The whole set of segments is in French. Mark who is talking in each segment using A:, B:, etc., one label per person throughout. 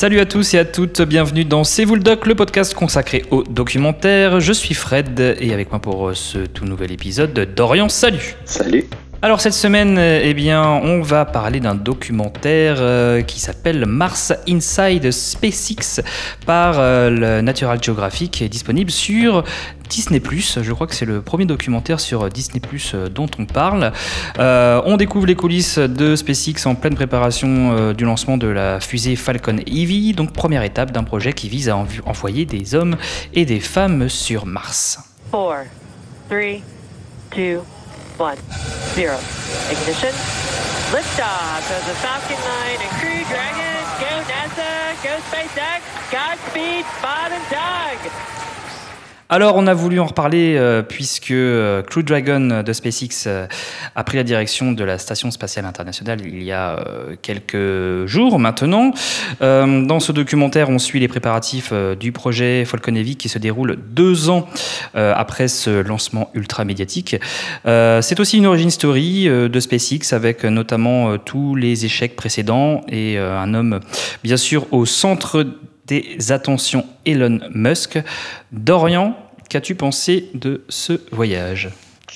A: Salut à tous et à toutes, bienvenue dans C'est vous le doc, le podcast consacré au documentaire. Je suis Fred et avec moi pour ce tout nouvel épisode, Dorian, salut
B: Salut
A: alors cette semaine, eh bien, on va parler d'un documentaire euh, qui s'appelle Mars Inside SpaceX par euh, le Natural Geographic qui est disponible sur Disney ⁇ Je crois que c'est le premier documentaire sur Disney ⁇ euh, dont on parle. on découvre les coulisses de SpaceX en pleine préparation du lancement de la fusée Falcon Heavy, donc première étape d'un projet qui vise à envoyer des hommes et des femmes sur Mars. 4, 3, 2, one, zero. Ignition. Liftoff of the Falcon 9 and Crew Dragon. Go NASA, go SpaceX. Godspeed, Bob and Doug. Alors, on a voulu en reparler euh, puisque euh, Crew Dragon de SpaceX euh, a pris la direction de la Station spatiale internationale il y a quelques jours maintenant. dans ce documentaire, on suit les préparatifs du projet Falcon Heavy qui se déroule deux ans après ce lancement ultra médiatique. C'est aussi une origin story de SpaceX avec notamment tous les échecs précédents et un homme, bien sûr, au centre des attentions Elon Musk. Dorian, qu'as-tu pensé de ce voyage?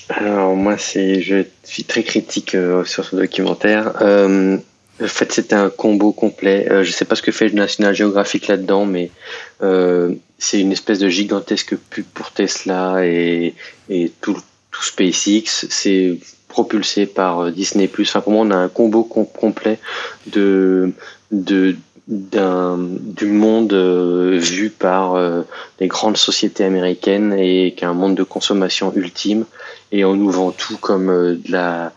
B: Alors moi, c'est, je suis très critique euh, sur ce documentaire. Euh, en fait, c'était un combo complet. Euh, je ne sais pas ce que fait le National Geographic là-dedans, mais c'est une espèce de gigantesque pub pour Tesla et, tout, SpaceX. C'est propulsé par Disney+. Enfin, pour on a un combo complet de, de du monde euh, vu par euh, les grandes sociétés américaines et qu'un monde de consommation ultime et on nous vend tout comme euh, de la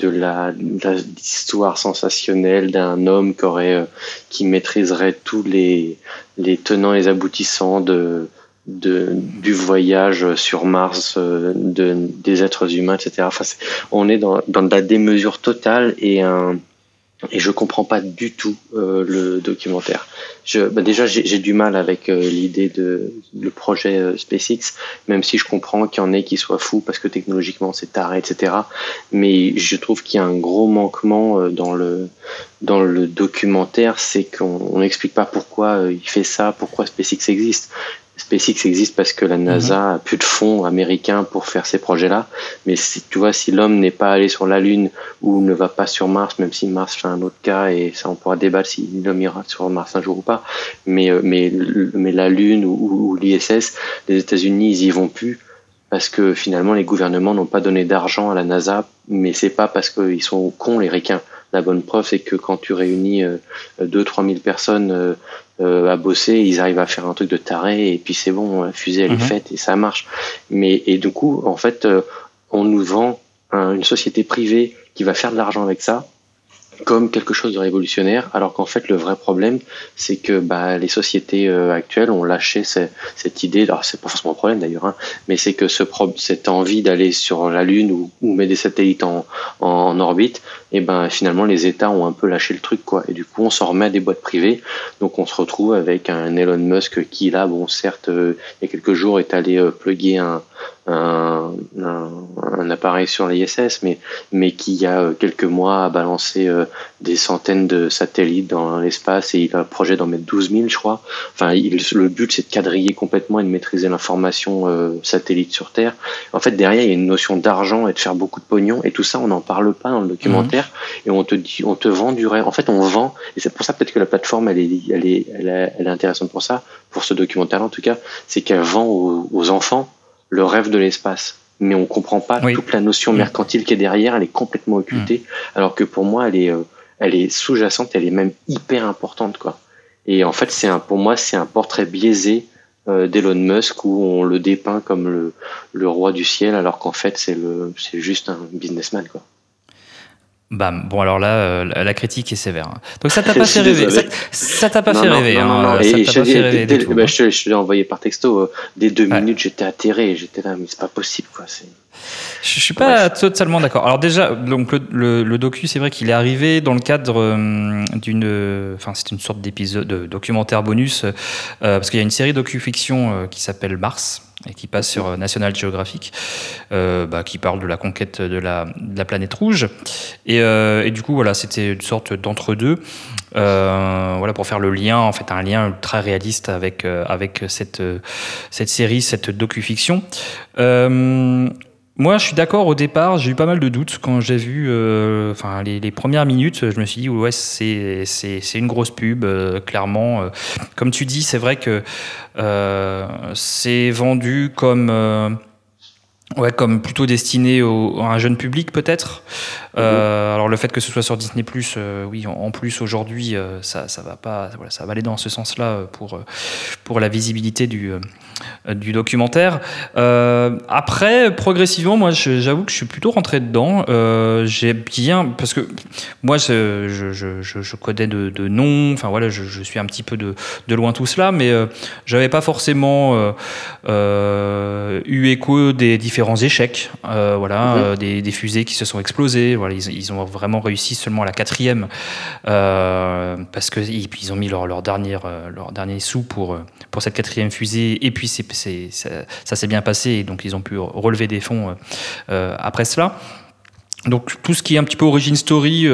B: de la l'histoire sensationnelle d'un homme qui aurait qui maîtriserait tous les les tenants et les aboutissants de de, du voyage sur Mars, de, des êtres humains, etc. Enfin, on est dans, dans la démesure totale et un, et je comprends pas du tout euh, le documentaire. Bah déjà, j'ai du mal avec euh, l'idée de le projet euh, SpaceX, même si je comprends qu'il y en ait qui soient fous parce que technologiquement c'est taré, etc. Mais je trouve qu'il y a un gros manquement dans le dans le documentaire, c'est qu'on n'explique pas pourquoi il fait ça, pourquoi SpaceX existe. SpaceX existe parce que la mhm. NASA a plus de fonds américains pour faire ces projets-là. Mais si, tu vois, si l'homme n'est pas allé sur la Lune ou ne va pas sur Mars, même si Mars fait un autre cas et ça on pourra débattre si l'homme ira sur Mars un jour ou pas. Mais euh, mais mais la Lune ou, l'ISS, les États-Unis ils y vont plus parce que finalement les gouvernements n'ont pas donné d'argent à la NASA. Mais c'est pas parce qu'ils sont cons les ricains. La bonne preuve, c'est que quand tu réunis 2-3 euh, 000 personnes euh, euh, à bosser, ils arrivent à faire un truc de taré et puis c'est bon, la fusée elle est mhm. faite et ça marche. Mais et du coup, en fait, on nous vend une société privée qui va faire de l'argent avec ça comme quelque chose de révolutionnaire, alors qu'en fait le vrai problème, c'est que bah, les sociétés euh, actuelles ont lâché cette idée, alors c'est pas forcément un problème d'ailleurs, hein, mais c'est que ce cette envie d'aller sur la Lune ou, ou mettre des satellites en, en, orbite, et ben finalement les États ont un peu lâché le truc quoi, et du coup on s'en remet à des boîtes privées, donc on se retrouve avec un Elon Musk qui là, bon certes, euh, il y a quelques jours est allé euh, plugger un, un, appareil sur l'ISS, mais, mais qui il y a quelques mois a balancé euh, des centaines de satellites dans l'espace et il a un projet d'en mettre 12 000, je crois. Enfin, le but, c'est de quadriller complètement et de maîtriser l'information euh, satellite sur Terre. En fait, derrière, il y a une notion d'argent et de faire beaucoup de pognon et tout ça, on n'en parle pas dans le documentaire. Et on te dit, on te vend du rêve. En fait, on vend et c'est pour ça peut-être que la plateforme, elle est, elle est, elle est, intéressante pour ça, pour ce documentaire en tout cas, c'est qu'elle vend aux enfants le rêve de l'espace. Mais on comprend pas toute la notion mercantile qui est derrière, elle est complètement occultée, mm. alors que pour moi, elle est, euh, elle est sous-jacente, elle est même hyper importante, quoi. Et en fait, c'est un, pour moi, c'est un portrait biaisé euh, d'Elon Musk où on le dépeint comme le, le roi du ciel, alors qu'en fait, c'est le, c'est juste un businessman, quoi.
A: Bam. Bon alors là, euh, la critique est sévère. Hein. Donc ça t'a pas fait rêver. Ça t'a pas fait rêver.
B: je, te l'ai envoyé par texto. Euh, dès deux minutes, j'étais atterré. J'étais là, mais c'est pas possible, quoi.
A: Je suis pas totalement d'accord. Alors déjà, donc le, docu, c'est vrai qu'il est arrivé dans le cadre euh, d'une, enfin c'est une sorte d'épisode, de documentaire bonus, euh, parce qu'il y a une série docu-fiction euh, qui s'appelle Mars et qui passe sur National Geographic, bah, qui parle de la conquête de la, de la planète rouge. Et, et, du coup, voilà, c'était une sorte d'entre-deux. voilà, pour faire le lien, en fait, un lien très réaliste avec, avec cette, cette série, cette docu-fiction. Moi, je suis d'accord. Au départ, j'ai eu pas mal de doutes quand j'ai vu, euh, enfin, les, premières minutes. Je me suis dit, ouais, c'est une grosse pub, euh, clairement. Euh. Comme tu dis, c'est vrai que c'est vendu comme Ouais, comme plutôt destiné au, à un jeune public peut-être. Euh, alors le fait que ce soit sur Disney Plus, euh, oui, en, plus aujourd'hui, euh, ça, ça va pas, voilà, ça va aller dans ce sens-là pour pour la visibilité du du documentaire. après, progressivement, moi, j'avoue que je suis plutôt rentré dedans. J'ai bien parce que moi, je je, je, je connais de, de noms. Enfin voilà, je, je, suis un petit peu de de loin tout cela, mais j'avais pas forcément eu écho des différents échecs, euh, voilà, euh, des, fusées qui se sont explosées. Voilà, ils, ont vraiment réussi seulement la quatrième euh, parce que ils ont mis leur, leur dernier leur dernier sou pour pour cette quatrième fusée et puis c'est, ça, s'est bien passé et donc ils ont pu relever des fonds après cela. Donc tout ce qui est un petit peu origin story,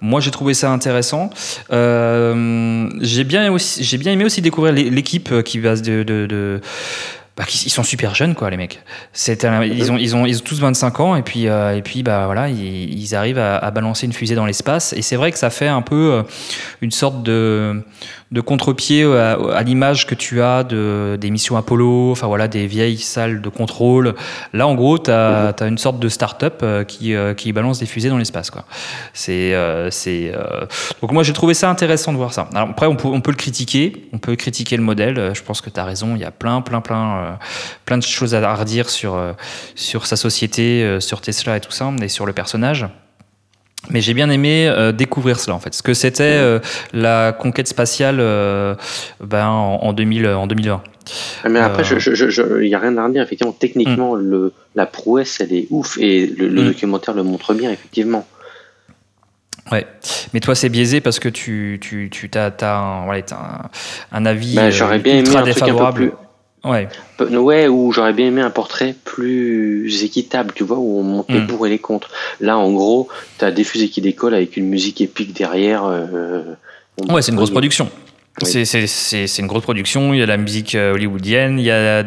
A: moi j'ai trouvé ça intéressant. j'ai bien aussi, j'ai bien aimé aussi découvrir l'équipe qui va de, de bah, ils sont super jeunes quoi les mecs. C'est ils ont ils ont ils ont tous 25 ans et puis euh, et puis bah voilà ils, arrivent à, à, balancer une fusée dans l'espace et c'est vrai que ça fait un peu euh, une sorte de de contre-pied à, l'image que tu as de, des missions Apollo, enfin voilà, des vieilles salles de contrôle. Là, en gros, tu as, une sorte de start-up euh, qui, euh, qui balance des fusées dans l'espace. Quoi. C'est, euh, c'est, Donc, moi, j'ai trouvé ça intéressant de voir ça. Alors, après, on peut, on peut le critiquer, on peut critiquer le modèle. Je pense que tu as raison, il y a plein, plein, plein, plein de choses à redire sur, sur sa société, sur Tesla et tout ça, et sur le personnage. Mais j'ai bien aimé euh, découvrir cela en fait, ce que c'était euh, la conquête spatiale euh, ben, en, 2000, en 2020.
B: Ah, mais après, il n'y a rien à redire. Effectivement, techniquement, le, la prouesse, elle est ouf et le, hmm. documentaire le montre bien, effectivement.
A: Ouais, mais toi c'est biaisé parce que tu, tu, tu as, un, voilà, un, un, avis
B: ben, j'aurais bien aimé un
A: défavorable.
B: Truc un peu plus Ouais. Ouais, où j'aurais bien aimé un portrait plus équitable, tu vois, où on monte les hmm. pour et les contre. Là, en gros, t'as des fusées qui décollent avec une musique épique derrière. Euh,
A: ouais, c'est une grosse production. C'est une grosse production. Il y a la musique euh, hollywoodienne, il y a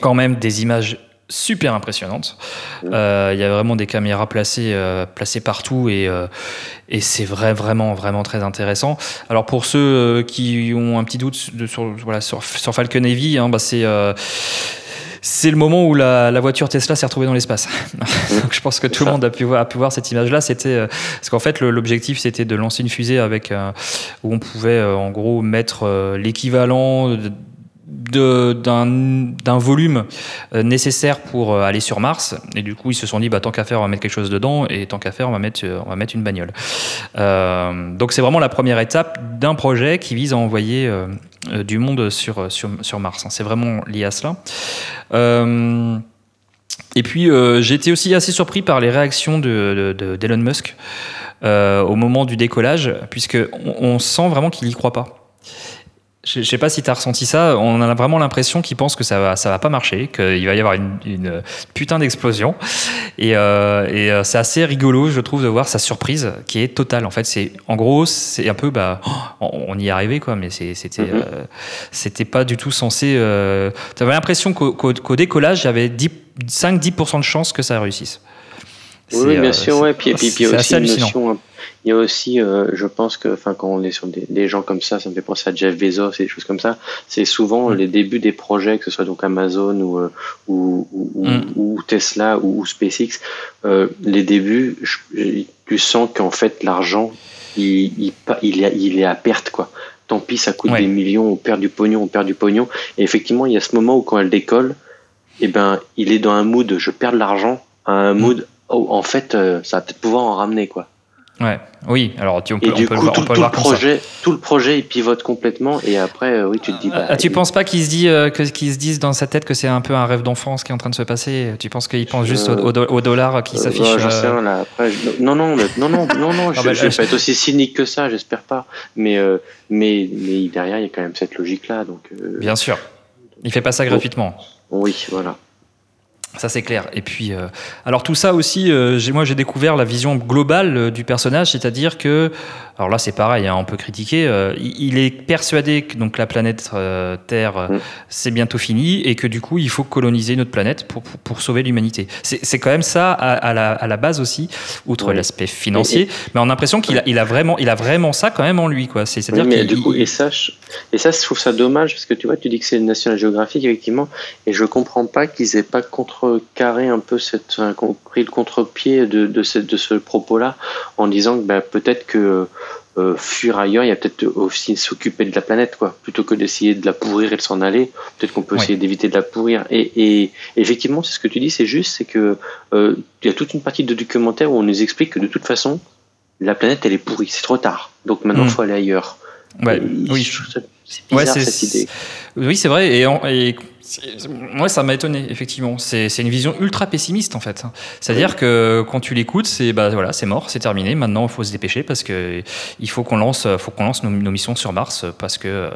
A: quand même des images super impressionnante. Euh, il y a vraiment des caméras placées, euh, placées partout et, euh, et c'est vrai, vraiment, vraiment très intéressant. Alors pour ceux qui ont un petit doute de, sur, voilà, sur, sur, Falcon Heavy, hein, bah c'est c'est le moment où la, la voiture Tesla s'est retrouvée dans l'espace. Je pense que tout le monde a pu voir, a pu voir cette image-là. C'était parce qu'en fait l'objectif c'était de lancer une fusée avec où on pouvait en gros mettre l'équivalent d'un volume euh, nécessaire pour euh, aller sur Mars. Et du coup ils se sont dit bah tant qu'à faire on va mettre quelque chose dedans. Et tant qu'à faire on va mettre on va mettre une bagnole. Euh, donc c'est vraiment la première étape d'un projet qui vise à envoyer du monde sur, sur, sur Mars. C'est vraiment lié à cela. Et puis j'ai été aussi assez surpris par les réactions de, d'Elon Musk au moment du décollage puisque on sent vraiment qu'il y croit pas je ne sais pas si tu as ressenti ça. On a vraiment l'impression qu'il pense que ça va, ça va pas marcher, qu'il va y avoir une, putain d'explosion. Et, euh, et euh, c'est assez rigolo, je trouve, de voir sa surprise qui est totale. En fait, c'est en gros, c'est un peu, bah, oh, on y est arrivé, quoi, mais c'était, mm-hmm. euh, c'était pas du tout censé. tu avais l'impression qu'au, décollage, avait 5-10% de chances que ça réussisse.
B: Oui, bien sûr, ouais. Puis, puis, puis aussi une notion il y a aussi, euh, je pense que, enfin, quand on est sur des, gens comme ça, ça me fait penser à Jeff Bezos et des choses comme ça. C'est souvent mm. les débuts des projets, que ce soit donc Amazon ou euh, ou, mm. ou, Tesla ou, SpaceX. Euh, les débuts, tu sens qu'en fait l'argent, il, il, il, est, il est à perte, quoi. Tant pis, ça coûte des millions, on perd du pognon, on perd du pognon. Et effectivement, il y a ce moment où quand elle décolle, eh ben, il est dans un mood, je perds de l'argent, à un mm. mood, oh, en fait, ça va peut-être pouvoir en ramener, quoi.
A: Ouais, oui, alors tu, on peut,
B: Et du
A: on peut
B: coup,
A: le voir,
B: tout,
A: on peut le
B: tout le
A: voir comme ça.
B: projet, tout le projet, il pivote complètement. Et après, euh, oui, tu te dis. Bah,
A: Ah, tu penses pas qu'il se dit euh, que se dise dans sa tête que c'est un peu un rêve d'enfance qui est en train de se passer? Tu penses qu'il pense juste au,
B: Euh,
A: au do- au dollar qui
B: Euh,
A: s'affiche
B: ouais, j'en
A: euh,
B: sais rien, là. Après, je- non, non, mais- non, non, non, non, je, je vais pas être aussi cynique que ça, j'espère pas. Mais, euh, mais, mais derrière, il y a quand même cette logique-là. Donc, euh,
A: Bien sûr. Il fait pas ça gratuitement.
B: oui, voilà.
A: Ça c'est clair. Et puis, euh, alors tout ça aussi, euh, moi j'ai découvert la vision globale euh, du personnage, c'est-à-dire que, alors là c'est pareil, hein, on peut critiquer. il, est persuadé que donc la planète Terre
B: Mm.
A: c'est bientôt fini et que du coup il faut coloniser notre planète pour, pour, pour sauver l'humanité. C'est quand même ça à, à la, à la base aussi, outre
B: Oui.
A: l'aspect financier. Mais on a l'impression qu'il a, il a vraiment, il a vraiment ça quand même en lui, quoi. C'est-
B: Oui,
A: C'est-à-dire qu'il-
B: du coup, et ça, je, et ça, je trouve ça dommage parce que tu vois, tu dis que c'est le National Geographic, effectivement, et je comprends pas qu'ils aient pas contrecarré un peu cette, pris le contre-pied de, de ce, de ce propos-là en disant que bah, peut-être que euh, fuir ailleurs, il y a peut-être aussi s'occuper de la planète, quoi, plutôt que d'essayer de la pourrir et de s'en aller. Peut-être qu'on peut
A: Oui.
B: essayer d'éviter de la pourrir. Et, et effectivement, c'est ce que tu dis, c'est juste, c'est que euh, il y a toute une partie de documentaire où on nous explique que de toute façon, la planète, elle est pourrie, c'est trop tard. Donc maintenant, il
A: Mm.
B: faut aller ailleurs.
A: Ouais,
B: Et
A: oui.
B: je C'est
A: Ouais,
B: cette idée.
A: Oui, c'est vrai. Et, et moi, ça m'a étonné, effectivement. C'est une vision ultra pessimiste, en fait. C'est-à-dire que quand tu l'écoutes, c'est bah, voilà, c'est mort, c'est terminé. Maintenant, il faut se dépêcher parce que il faut qu'on lance, faut qu'on lance nos, nos missions sur Mars parce que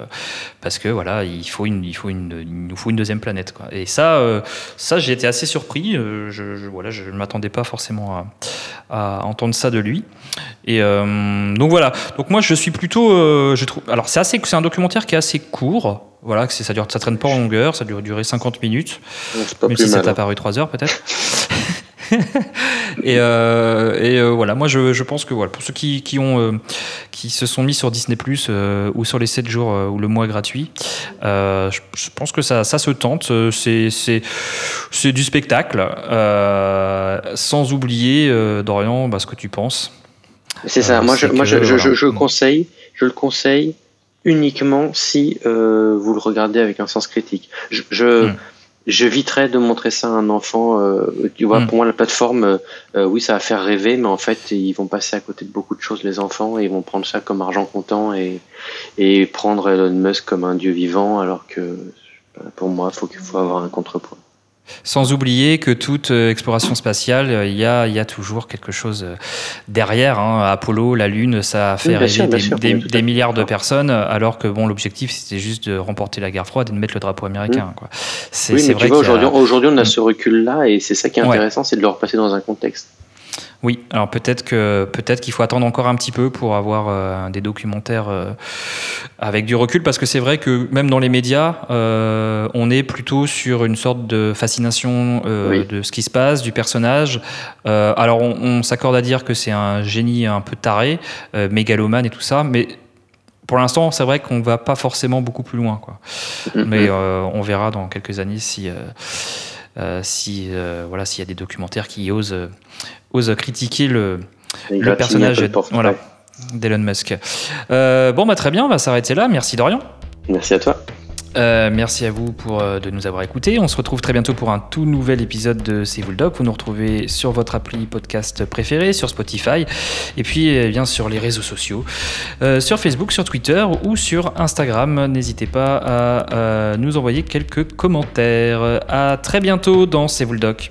A: parce que voilà, il faut une, il faut une, il nous faut une deuxième planète. Quoi. Et ça, euh, ça, j'ai été assez surpris. Euh, Je, je- voilà, je ne m'attendais pas forcément à, à entendre ça de lui. Et euh, donc voilà. Donc moi, je suis plutôt, euh, je trouve. Alors c'est assez, c'est un documentaire qui est assez court. Voilà, que ça dure, ça traîne pas en longueur, ça dure durer 50 minutes,
B: pas
A: même
B: plus
A: si ça t'a
B: hein.
A: paru 3 heures peut-être. et euh, et voilà, moi je, je pense que voilà, pour ceux qui, qui ont qui se sont mis sur Disney Plus ou sur les 7 jours ou le mois gratuit, je, je pense que ça, ça se tente. C'est du spectacle, sans oublier Dorian, bah, ce que tu penses.
B: C'est ça.
A: Euh,
B: moi, je, moi, je, je, je, je le conseille. Je le conseille uniquement si euh, vous le regardez avec un sens critique. Je, je,
A: Mm.
B: j'éviterais de montrer ça à un enfant. euh, tu vois,
A: Mm.
B: pour moi, la plateforme, euh, euh, oui, ça va faire rêver, mais en fait, ils vont passer à côté de beaucoup de choses, les enfants, et ils vont prendre ça comme argent comptant et, et prendre Elon Musk comme un dieu vivant, alors que euh, pour moi, faut qu'il faut avoir un contrepoint.
A: Sans oublier que toute euh, exploration spatiale, euh, il y a, il y a toujours quelque chose euh, derrière. hein. Apollo, la Lune, ça a fait
B: Oui,
A: rêver
B: sûr,
A: des,
B: sûr,
A: milliards de personnes, alors que bon, l'objectif c'était juste de remporter la guerre froide et de mettre le drapeau américain. Quoi. C'est
B: Mm. Oui,
A: c'est
B: mais
A: vrai
B: vois,
A: a-
B: aujourd'hui, on a ce recul-là, et c'est ça qui est
A: Ouais.
B: intéressant, c'est de le repasser dans un contexte.
A: Oui, alors peut-être que peut-être qu'il faut attendre encore un petit peu pour avoir euh, des documentaires euh, avec du recul, parce que c'est vrai que même dans les médias, euh, on est plutôt sur une sorte de fascination
B: Oui.
A: de ce qui se passe, du personnage. Alors on, on s'accorde à dire que c'est un génie un peu taré, mégalomane et tout ça, mais pour l'instant, c'est vrai qu'on va pas forcément beaucoup plus loin, quoi.
B: Mm,
A: Mais on verra dans quelques années si, si euh, voilà, s'il y a des documentaires qui osent, euh, osent critiquer le, le personnage voilà, d'Elon Musk. Euh, bon, bah, très bien, on va s'arrêter là. Merci Dorian.
B: Merci à toi.
A: Euh, merci à vous pour, euh, de nous avoir écoutés. On se retrouve très bientôt pour un tout nouvel épisode de C'est vous doc. Vous nous retrouvez sur votre appli podcast préféré, sur Spotify, et puis eh bien sur les réseaux sociaux, euh, sur Facebook, sur Twitter ou sur Instagram. N'hésitez pas à euh, nous envoyer quelques commentaires. À très bientôt dans C'est vous doc.